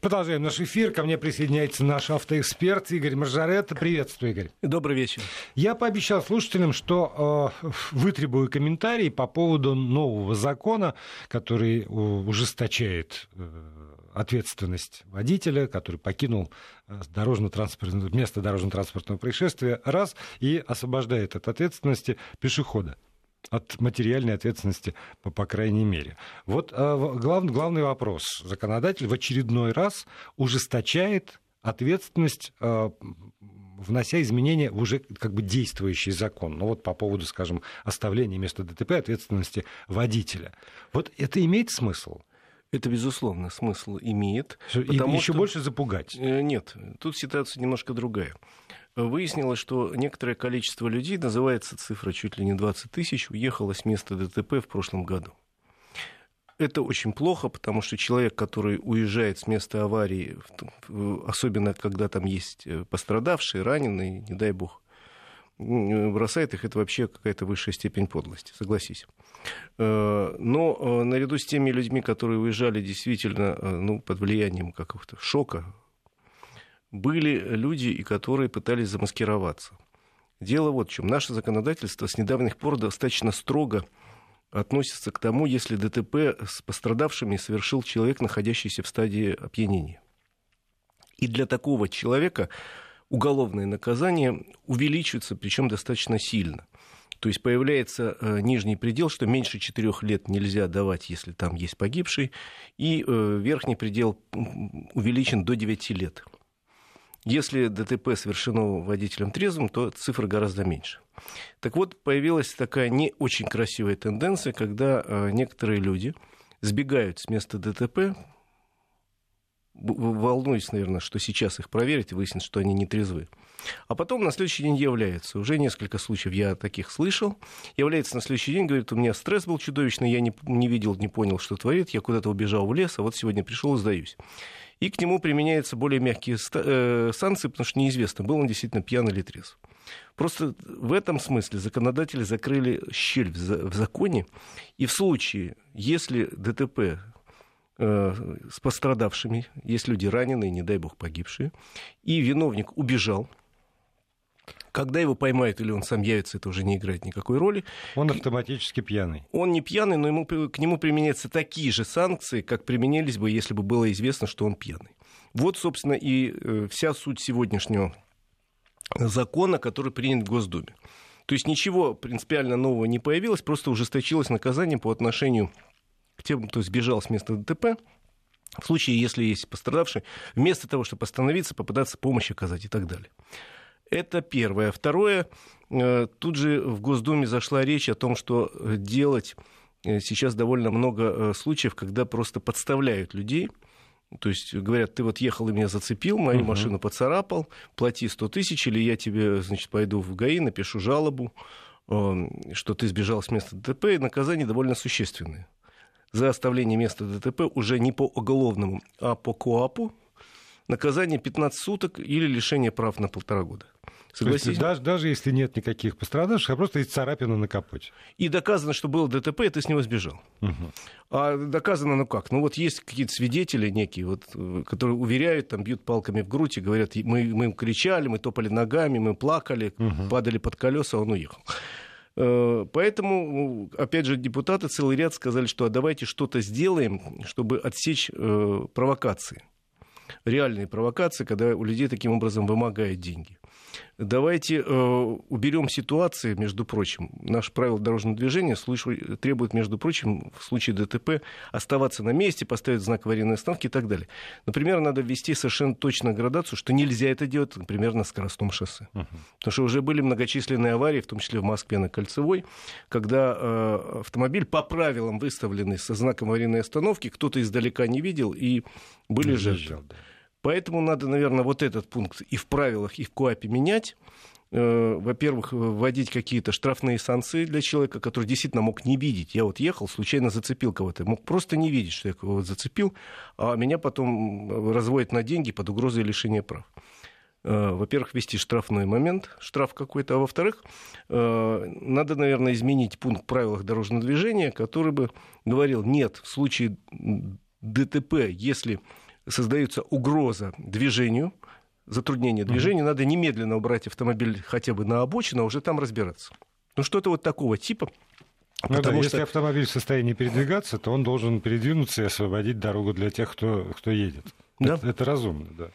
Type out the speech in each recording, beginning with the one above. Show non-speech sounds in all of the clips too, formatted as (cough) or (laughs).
Продолжаем наш эфир. Ко мне присоединяется наш автоэксперт Игорь Маржарет. Приветствую, Игорь. Добрый вечер. Я пообещал слушателям, что э, вытребую комментарии по поводу нового закона, который ужесточает э, ответственность водителя, который покинул э, дорожно-транспортное, место дорожно-транспортного происшествия, раз, и освобождает от ответственности пешехода от материальной ответственности, по, по крайней мере. Вот э, глав, главный вопрос. Законодатель в очередной раз ужесточает ответственность, э, внося изменения в уже как бы действующий закон. Ну вот по поводу, скажем, оставления места ДТП ответственности водителя. Вот это имеет смысл? Это, безусловно, смысл имеет. И еще что... больше запугать? Э, нет, тут ситуация немножко другая выяснилось, что некоторое количество людей, называется цифра чуть ли не 20 тысяч, уехало с места ДТП в прошлом году. Это очень плохо, потому что человек, который уезжает с места аварии, особенно когда там есть э, пострадавшие, раненые, не дай бог, бросает их, это вообще какая-то высшая степень подлости, согласись. Э, но э, наряду с теми людьми, которые уезжали действительно ну, под влиянием какого-то шока, были люди, и которые пытались замаскироваться. Дело вот в чем. Наше законодательство с недавних пор достаточно строго относится к тому, если ДТП с пострадавшими совершил человек, находящийся в стадии опьянения. И для такого человека уголовное наказание увеличивается, причем достаточно сильно. То есть появляется э, нижний предел, что меньше четырех лет нельзя давать, если там есть погибший, и э, верхний предел увеличен до 9 лет. Если ДТП совершено водителем трезвым, то цифра гораздо меньше. Так вот, появилась такая не очень красивая тенденция, когда э, некоторые люди сбегают с места ДТП, волнуюсь, наверное, что сейчас их проверить и выяснить, что они не трезвы. А потом на следующий день является. Уже несколько случаев я таких слышал. Является на следующий день, говорит, у меня стресс был чудовищный, я не, не видел, не понял, что творит, я куда-то убежал в лес, а вот сегодня пришел и сдаюсь и к нему применяются более мягкие э, санкции, потому что неизвестно, был он действительно пьян или трезв. Просто в этом смысле законодатели закрыли щель в законе, и в случае, если ДТП с пострадавшими, есть люди раненые, не дай бог погибшие, и виновник убежал, когда его поймают или он сам явится, это уже не играет никакой роли. Он автоматически пьяный. Он не пьяный, но ему, к нему применяются такие же санкции, как применялись бы, если бы было известно, что он пьяный. Вот, собственно, и э, вся суть сегодняшнего закона, который принят в Госдуме. То есть ничего принципиально нового не появилось, просто ужесточилось наказание по отношению к тем, кто сбежал с места ДТП, в случае, если есть пострадавший, вместо того, чтобы остановиться, попытаться помощь оказать и так далее. Это первое. Второе, э, тут же в Госдуме зашла речь о том, что делать э, сейчас довольно много э, случаев, когда просто подставляют людей. То есть говорят, ты вот ехал и меня зацепил, мою угу. машину поцарапал, плати 100 тысяч, или я тебе, значит, пойду в ГАИ, напишу жалобу, что ты сбежал с места ДТП, и наказание довольно существенное. За оставление места ДТП уже не по уголовному, а по КОАПу наказание 15 суток или лишение прав на полтора года. Согласись? даже, даже если нет никаких пострадавших, а просто есть царапина на капоте. И доказано, что было ДТП, и ты с него сбежал. Угу. А доказано, ну как? Ну вот есть какие-то свидетели некие, вот, которые уверяют, там бьют палками в грудь и говорят, мы, мы кричали, мы топали ногами, мы плакали, угу. падали под колеса, он уехал. Э, поэтому, опять же, депутаты целый ряд сказали, что а давайте что-то сделаем, чтобы отсечь э, провокации реальные провокации, когда у людей таким образом вымогают деньги. Давайте э, уберем ситуации, между прочим. Наше правило дорожного движения требует, между прочим, в случае ДТП оставаться на месте, поставить знак аварийной остановки и так далее. Например, надо ввести совершенно точно градацию, что нельзя это делать, например, на скоростном шоссе. Uh-huh. Потому что уже были многочисленные аварии, в том числе в Москве на Кольцевой, когда э, автомобиль по правилам выставленный со знаком аварийной остановки, кто-то издалека не видел, и были жертвы. Да. Поэтому надо, наверное, вот этот пункт и в правилах, и в КОАПе менять. Э, во-первых, вводить какие-то штрафные санкции для человека, который действительно мог не видеть. Я вот ехал, случайно зацепил кого-то. Мог просто не видеть, что я кого-то зацепил, а меня потом разводят на деньги под угрозой лишения прав э, во-первых, ввести штрафной момент, штраф какой-то, а во-вторых, э, надо, наверное, изменить пункт в правилах дорожного движения, который бы говорил, нет, в случае ДТП, если создается угроза движению, затруднение движения, mm-hmm. надо немедленно убрать автомобиль хотя бы на обочину, а уже там разбираться. Ну, что-то вот такого типа. Ну Потому да, что... Если автомобиль в состоянии передвигаться, то он должен передвинуться и освободить дорогу для тех, кто, кто едет. Да. Это, это разумно, да.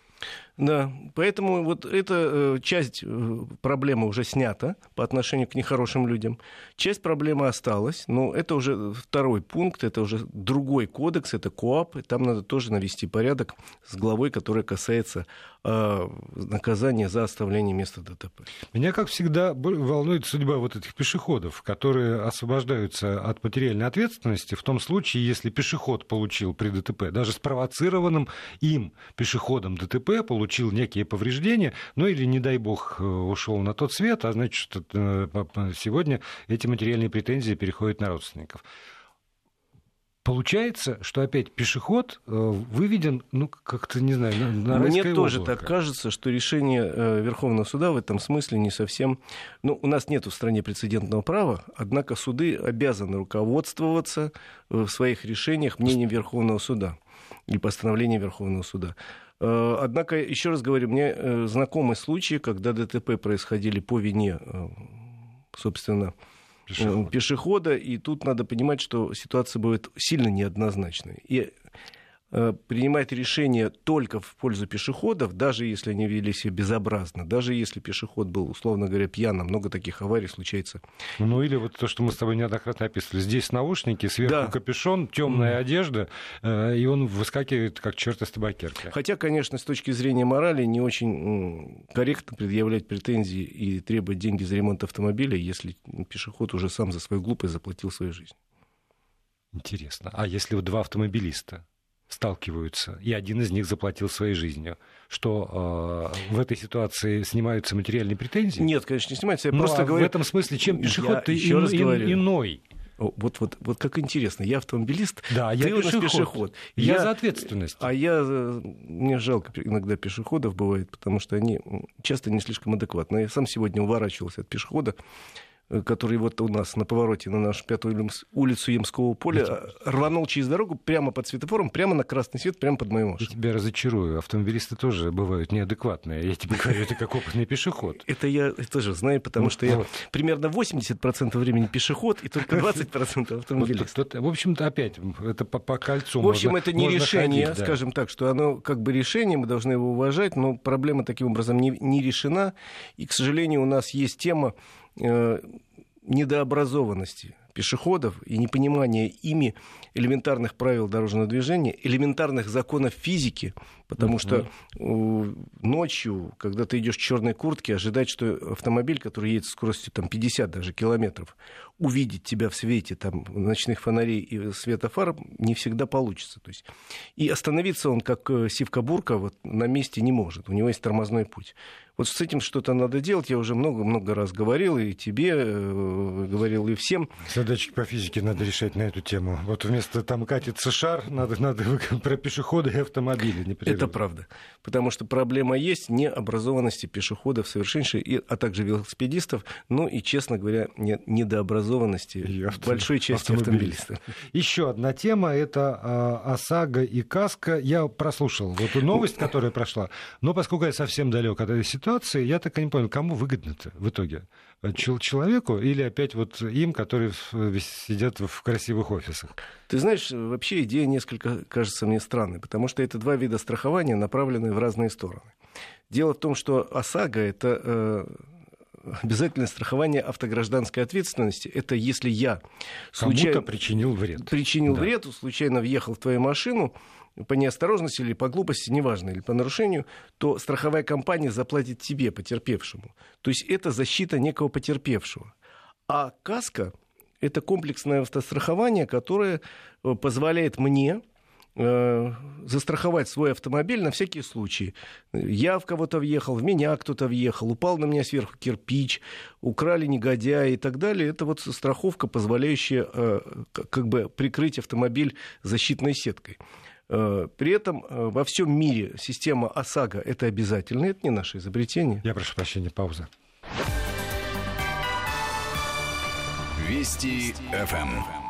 Да, поэтому вот эта э, часть э, проблемы уже снята по отношению к нехорошим людям. Часть проблемы осталась, но это уже второй пункт, это уже другой кодекс, это КОАП, и там надо тоже навести порядок с главой, которая касается э, наказания за оставление места ДТП. Меня, как всегда, волнует судьба вот этих пешеходов, которые освобождаются от материальной ответственности в том случае, если пешеход получил при ДТП, даже спровоцированным им пешеходом ДТП получил получил некие повреждения, ну или, не дай бог, э, ушел на тот свет, а значит, э, сегодня эти материальные претензии переходят на родственников. Получается, что опять пешеход э, выведен, ну, как-то, не знаю, на, на Мне тоже облако. так кажется, что решение Верховного суда в этом смысле не совсем... Ну, у нас нет в стране прецедентного права, однако суды обязаны руководствоваться в своих решениях мнением Верховного суда и постановлением Верховного суда. Э, однако, еще раз говорю, мне э, знакомы случаи, когда ДТП происходили по вине, э, собственно, пешехода. пешехода, и тут надо понимать, что ситуация будет сильно неоднозначной. И Э, принимать решения только в пользу пешеходов, даже если они вели себя безобразно, даже если пешеход был, условно говоря, пьяным, много таких аварий случается. Ну или вот то, что мы с тобой неоднократно описывали. Здесь наушники, сверху да. капюшон, темная mm. одежда, э, и он выскакивает как черт из табакерки. Хотя, конечно, с точки зрения морали не очень корректно предъявлять претензии и требовать деньги за ремонт автомобиля, если пешеход уже сам за свою глупость заплатил свою жизнь. Интересно. А если вот два автомобилиста? Сталкиваются, и один из них заплатил своей жизнью, что э, в этой ситуации снимаются материальные претензии? Нет, конечно, не снимаются. Я ну, просто а говорю... в этом смысле, чем пешеход ты еще раз говорю. иной? Вот, вот, вот как интересно, я автомобилист, да, ты я у нас пешеход. пешеход. Я, я за ответственность. А я, мне жалко иногда пешеходов бывает, потому что они часто не слишком адекватны. Я сам сегодня уворачивался от пешехода, Э, который вот у нас на повороте на нашу пятую улицу Емского поля э, рванул через дорогу прямо под светофором, прямо на красный свет, прямо под мою машину. Я тебя разочарую. Автомобилисты тоже бывают неадекватные. Я тебе говорю, это как опытный пешеход. (laughs) Это я тоже знаю, потому что я примерно 80% времени пешеход и только 20% (laughs) автомобилист. В общем-то, опять, это по кольцу В общем, это не решение, скажем так, что оно как бы решение, мы должны его уважать, но проблема таким образом не решена. И, к сожалению, у нас есть тема Э, недообразованности пешеходов и непонимания ими элементарных правил дорожного движения, элементарных законов физики, потому что э, ночью, когда ты идешь в черной куртке, ожидать, что автомобиль, который едет с скоростью там, 50 даже километров, увидеть тебя в свете там, ночных фонарей и светофар не всегда получится. То есть, и остановиться он, как э, сивка-бурка, вот, на месте не может. У него есть тормозной путь. Вот с этим что-то надо делать. Я уже много-много раз говорил, и тебе э, говорил, и всем. Задачки по физике надо решать на эту тему. Вот вместо там катится шар, надо, надо (laughs) про пешеходы и автомобили. Это правда. Потому что проблема есть необразованности пешеходов совершеннейшей, и, а также велосипедистов, ну и, честно говоря, недообразованности и авто... большой части автомобилистов. Еще одна тема – это э, ОСАГО и КАСКО. Я прослушал вот эту новость, которая прошла, но поскольку я совсем далек от этой ситуации, я так и не понял, кому выгодно-то в итоге? Человеку или опять вот им, которые сидят в красивых офисах? Ты знаешь, вообще идея несколько кажется мне странной, потому что это два вида страхования, направленные в разные стороны. Дело в том, что ОСАГО – это э, обязательное страхование автогражданской ответственности. Это если я случайно... причинил вред. Причинил да. вред, случайно въехал в твою машину, по неосторожности или по глупости, неважно, или по нарушению, то страховая компания заплатит тебе, потерпевшему. То есть это защита некого потерпевшего. А каска – это комплексное автострахование, которое э, позволяет мне э, застраховать свой автомобиль на всякие случаи. Я в кого-то въехал, в меня кто-то въехал, упал на меня сверху кирпич, украли негодяи и так далее. Это вот страховка, позволяющая э, как бы прикрыть автомобиль защитной сеткой. Э, при этом э, во всем мире система ОСАГО – это обязательно, это не наше изобретение. Я прошу прощения, пауза. Вести ФМ.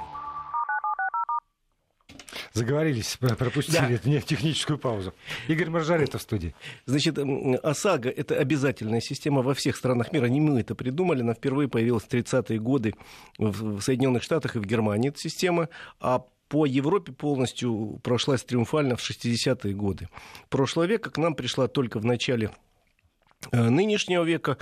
заговорились, пропустили да. техническую паузу. Игорь Маржарета в студии. Значит, ОСАГО – это обязательная система во всех странах мира. Не мы это придумали, она впервые появилась в 30-е годы в Соединенных Штатах и в Германии, эта система. А по Европе полностью прошлась триумфально в 60-е годы прошлого века. К нам пришла только в начале Э, нынешнего века.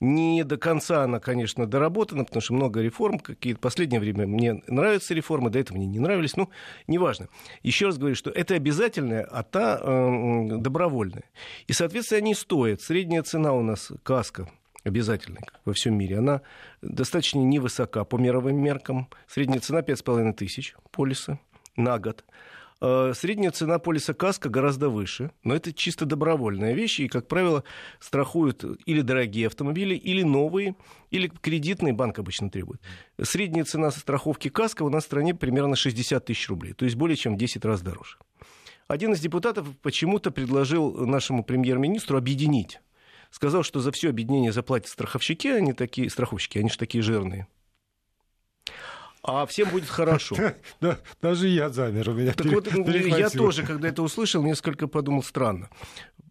Не до конца она, конечно, доработана, потому что много реформ. Какие-то последнее время мне нравятся реформы, до этого мне не нравились. Ну, неважно. Еще раз говорю, что это обязательное, а та э, добровольная. И, соответственно, они стоят. Средняя цена у нас каска обязательная во всем мире, она достаточно невысока по мировым меркам. Средняя цена 5,5 тысяч полиса на год. Э, средняя цена полиса КАСКО гораздо выше, но это чисто добровольная вещь, и, как правило, страхуют или дорогие автомобили, или новые, или кредитный банк обычно требует. Средняя цена страховки КАСКО у нас в стране примерно 60 тысяч рублей, то есть более чем в 10 раз дороже. Один из депутатов почему-то предложил нашему премьер-министру объединить. Сказал, что за все объединение заплатят страховщики, они такие, страховщики, они же такие жирные а всем будет хорошо. Да, даже я замер, меня Так вот, я тоже, когда это услышал, несколько подумал странно.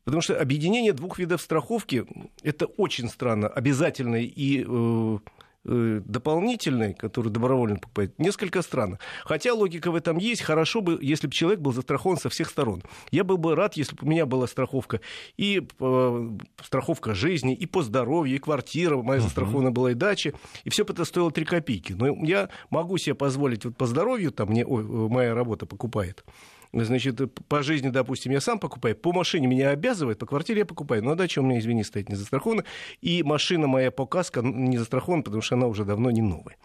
Потому что объединение двух видов страховки – это очень странно. Обязательной и э, Э, дополнительной, который добровольно покупает, несколько странно. Хотя логика в этом есть. Хорошо бы, если бы человек был застрахован со всех сторон. Я был бы рад, если бы у меня была страховка и э, страховка жизни, и по здоровью, и квартира моя застрахована была, и дача. И все это стоило 3 копейки. Но я могу себе позволить вот по здоровью, там мне ой, моя работа покупает значит, по жизни, допустим, я сам покупаю, по машине меня обязывает, по квартире я покупаю, но дача у меня, извини, стоит не застрахована, и машина моя по каско не застрахована, потому что она уже давно не новая.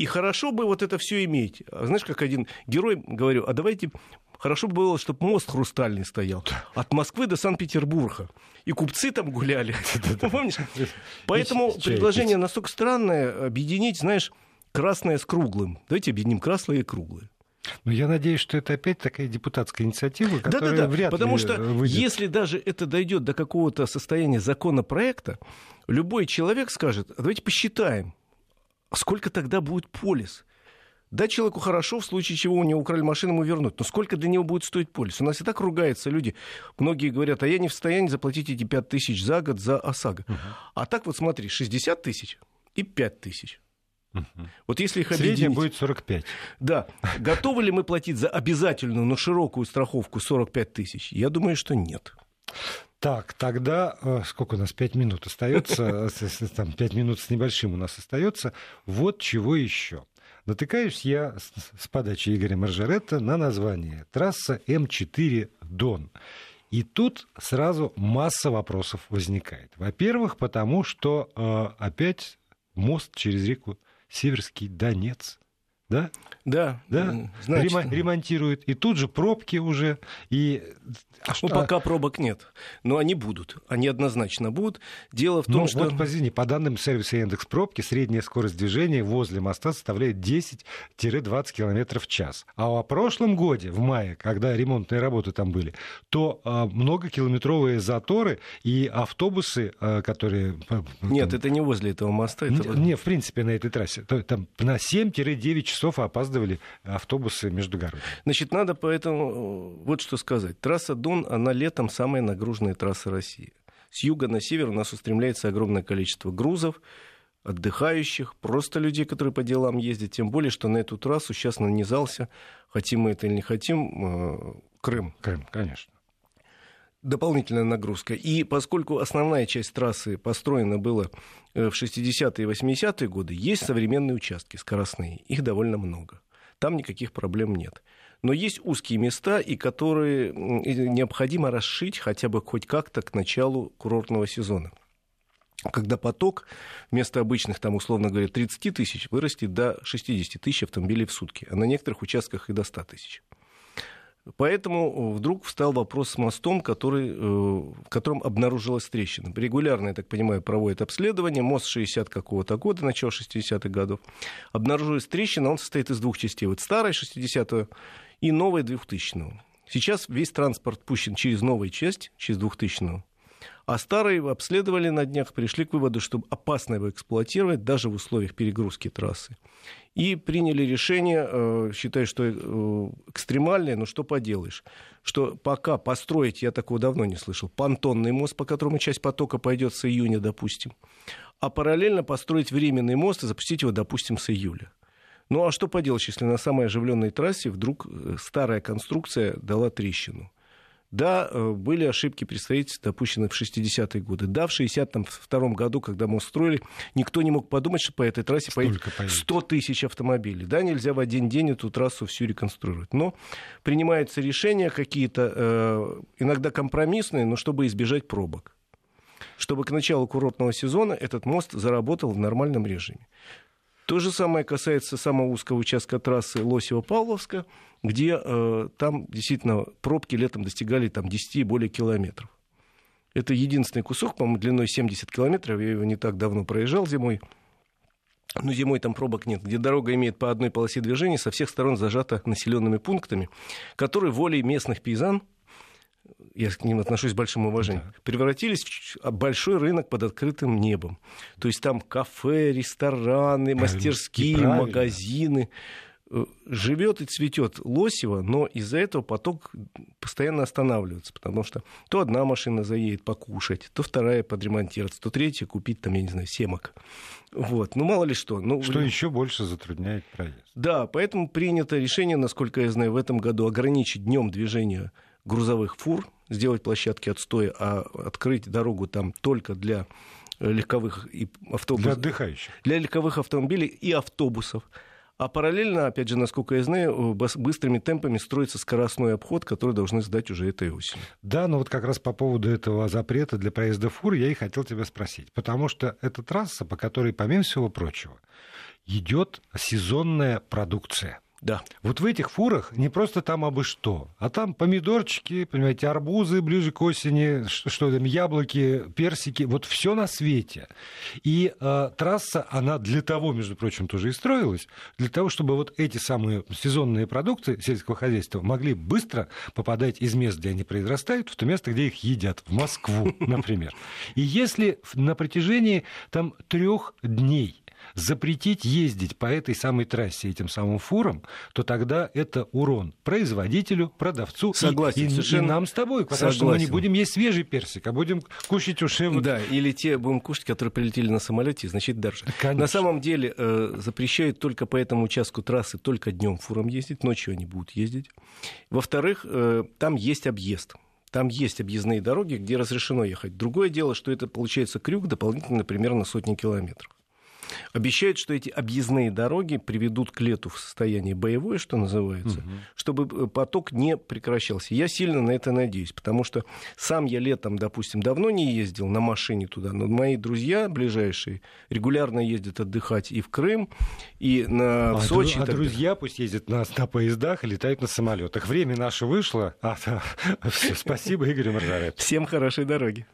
И хорошо бы вот это все иметь. А знаешь, как один герой, говорю, а давайте хорошо бы было, чтобы мост хрустальный стоял от Москвы до Санкт-Петербурга. И купцы там гуляли. (laughs) Помнишь? Поэтому предложение настолько странное объединить, знаешь, красное с круглым. Давайте объединим красное и круглое. Ну, я надеюсь, что это опять такая депутатская инициатива, которая да, да, да. вряд Потому ли что выйдет. если даже это дойдет до какого-то состояния законопроекта, любой человек скажет, «А давайте посчитаем, сколько тогда будет полис. Да, человеку хорошо, в случае чего у него украли машину, ему вернут. Но сколько для него будет стоить полис? У нас и так ругаются люди. Многие говорят, а я не в состоянии заплатить эти 5 тысяч за год за ОСАГО. Угу. А так вот смотри, 60 тысяч и 5 тысяч. Угу. Вот если их объединить... Средняя будет 45. Да. Готовы ли мы платить за обязательную, но широкую страховку 45 тысяч? Я думаю, что нет. Так, тогда э, сколько у нас? Пять минут остается, там пять минут с небольшим у нас остается. Вот чего еще. Натыкаюсь я с подачи Игоря Маржаретта на название трасса М4 Дон. И тут сразу масса вопросов возникает. Во-первых, потому что э, опять мост через реку Северский Донец. Да? Да. да? Значит... Ремонтируют. И тут же пробки уже. И... А что... Ну, пока пробок нет. Но они будут. Они однозначно будут. Дело в том, Но что... Вот, извини, по данным сервиса Яндекс Пробки, средняя скорость движения возле моста составляет 10-20 км в час. А в прошлом годе, в мае, когда ремонтные работы там были, то а, многокилометровые заторы и автобусы, а, которые... Нет, это не возле этого моста. Это... Не, в принципе, на этой трассе. Там на 7-9 часов часов опаздывали автобусы между городами. Значит, надо поэтому э, вот что сказать. Трасса Дон, она летом самая нагруженная трасса России. С юга на север у нас устремляется огромное количество грузов, отдыхающих, просто людей, которые по делам ездят. Тем более, что на эту трассу сейчас нанизался, хотим мы это или не хотим, э, Крым. Крым, конечно дополнительная нагрузка. И поскольку основная часть трассы построена была э, в 60-е и 80-е годы, есть современные участки скоростные. Их довольно много. Там никаких проблем нет. Но есть узкие места, и которые необходимо расшить хотя бы хоть как-то к началу курортного сезона когда поток вместо обычных, там, условно говоря, 30 тысяч вырастет до 60 тысяч автомобилей в сутки, а на некоторых участках и до 100 тысяч. Поэтому вдруг встал вопрос с мостом, который, э, в котором обнаружилась трещина. Регулярно, я так понимаю, проводят обследование. Мост 60 какого-то года, начало 60-х годов. Обнаружилась трещина, он состоит из двух частей. Вот старая 60-го и новая 2000-го. Сейчас весь транспорт пущен через новую часть, через 2000-го. А старые обследовали на днях, пришли к выводу, что опасно его эксплуатировать даже в условиях перегрузки трассы. И приняли решение, э, считаю, что э, экстремальное, но что поделаешь, что пока построить, я такого давно не слышал, понтонный мост, по которому часть потока пойдет с июня, допустим, а параллельно построить временный мост и запустить его, допустим, с июля. Ну а что поделать, если на самой оживленной трассе вдруг э, старая конструкция дала трещину? Да, э, были ошибки при строительстве, допущены в 60-е годы. Да, в 62 году, когда мост строили, никто не мог подумать, что по этой трассе поедет 100 тысяч автомобилей. Да, нельзя в один день эту трассу всю реконструировать. Но принимаются решения какие-то, э, иногда компромиссные, но чтобы избежать пробок. Чтобы к началу курортного сезона этот мост заработал в нормальном режиме. То же самое касается самого узкого участка трассы Лосева-Павловска, где э, там действительно пробки летом достигали там, 10 и более километров. Это единственный кусок, по-моему, длиной 70 километров. Я его не так давно проезжал зимой. Но зимой там пробок нет, где дорога имеет по одной полосе движения, со всех сторон зажата населенными пунктами, которые волей местных пейзан я к ним отношусь с большим уважением, да. превратились в большой рынок под открытым небом. То есть там кафе, рестораны, мастерские, магазины. Э, Живет и цветет Лосево, но из-за этого поток постоянно останавливается, потому что то одна машина заедет покушать, то вторая подремонтироваться, то третья купить там, я не знаю, семок. Вот. Ну, мало ли что. Ну, что еще больше затрудняет проезд. Да, поэтому принято решение, насколько я знаю, в этом году ограничить днем движения грузовых фур, сделать площадки отстоя, а открыть дорогу там только для легковых и автобусов. Для отдыхающих. Для легковых автомобилей и автобусов. А параллельно, опять же, насколько я знаю, быстрыми темпами строится скоростной обход, который должны сдать уже этой осенью. Да, но вот как раз по поводу этого запрета для проезда фур я и хотел тебя спросить. Потому что это трасса, по которой, помимо всего прочего, идет сезонная продукция. Да. Вот в этих фурах не просто там абы что, а там помидорчики, понимаете, арбузы ближе к осени, что, что там, яблоки, персики, вот все на свете. И э, трасса, она для того, между прочим, тоже и строилась, для того, чтобы вот эти самые сезонные продукты сельского хозяйства могли быстро попадать из мест, где они произрастают, в то место, где их едят, в Москву, (laughs) например. И если на протяжении там трех дней запретить ездить по этой самой трассе этим самым фурам, то тогда это урон производителю, продавцу Согласен, и, и, и нам с тобой, потому Согласен. что мы не будем есть свежий персик, а будем кушать уже... Вот... Да, или те будем кушать, которые прилетели на самолете, значит, дальше. Конечно. На самом деле э, запрещают только по этому участку трассы только днем фурам ездить, ночью они будут ездить. Во-вторых, э, там есть объезд. Там есть объездные дороги, где разрешено ехать. Другое дело, что это получается крюк дополнительно примерно сотни километров. Обещают, что эти объездные дороги приведут к лету в состояние боевое, что называется, угу. чтобы э, поток не прекращался. Я сильно на это надеюсь, потому что сам я летом, допустим, давно не ездил на машине туда, но мои друзья ближайшие регулярно ездят отдыхать и в Крым, и на а, Сочи. А друзья пусть ездят на, на поездах и летают на самолетах. Время наше вышло. А. (laughs) Все, спасибо, Игорь Маржарет. Всем хорошей дороги.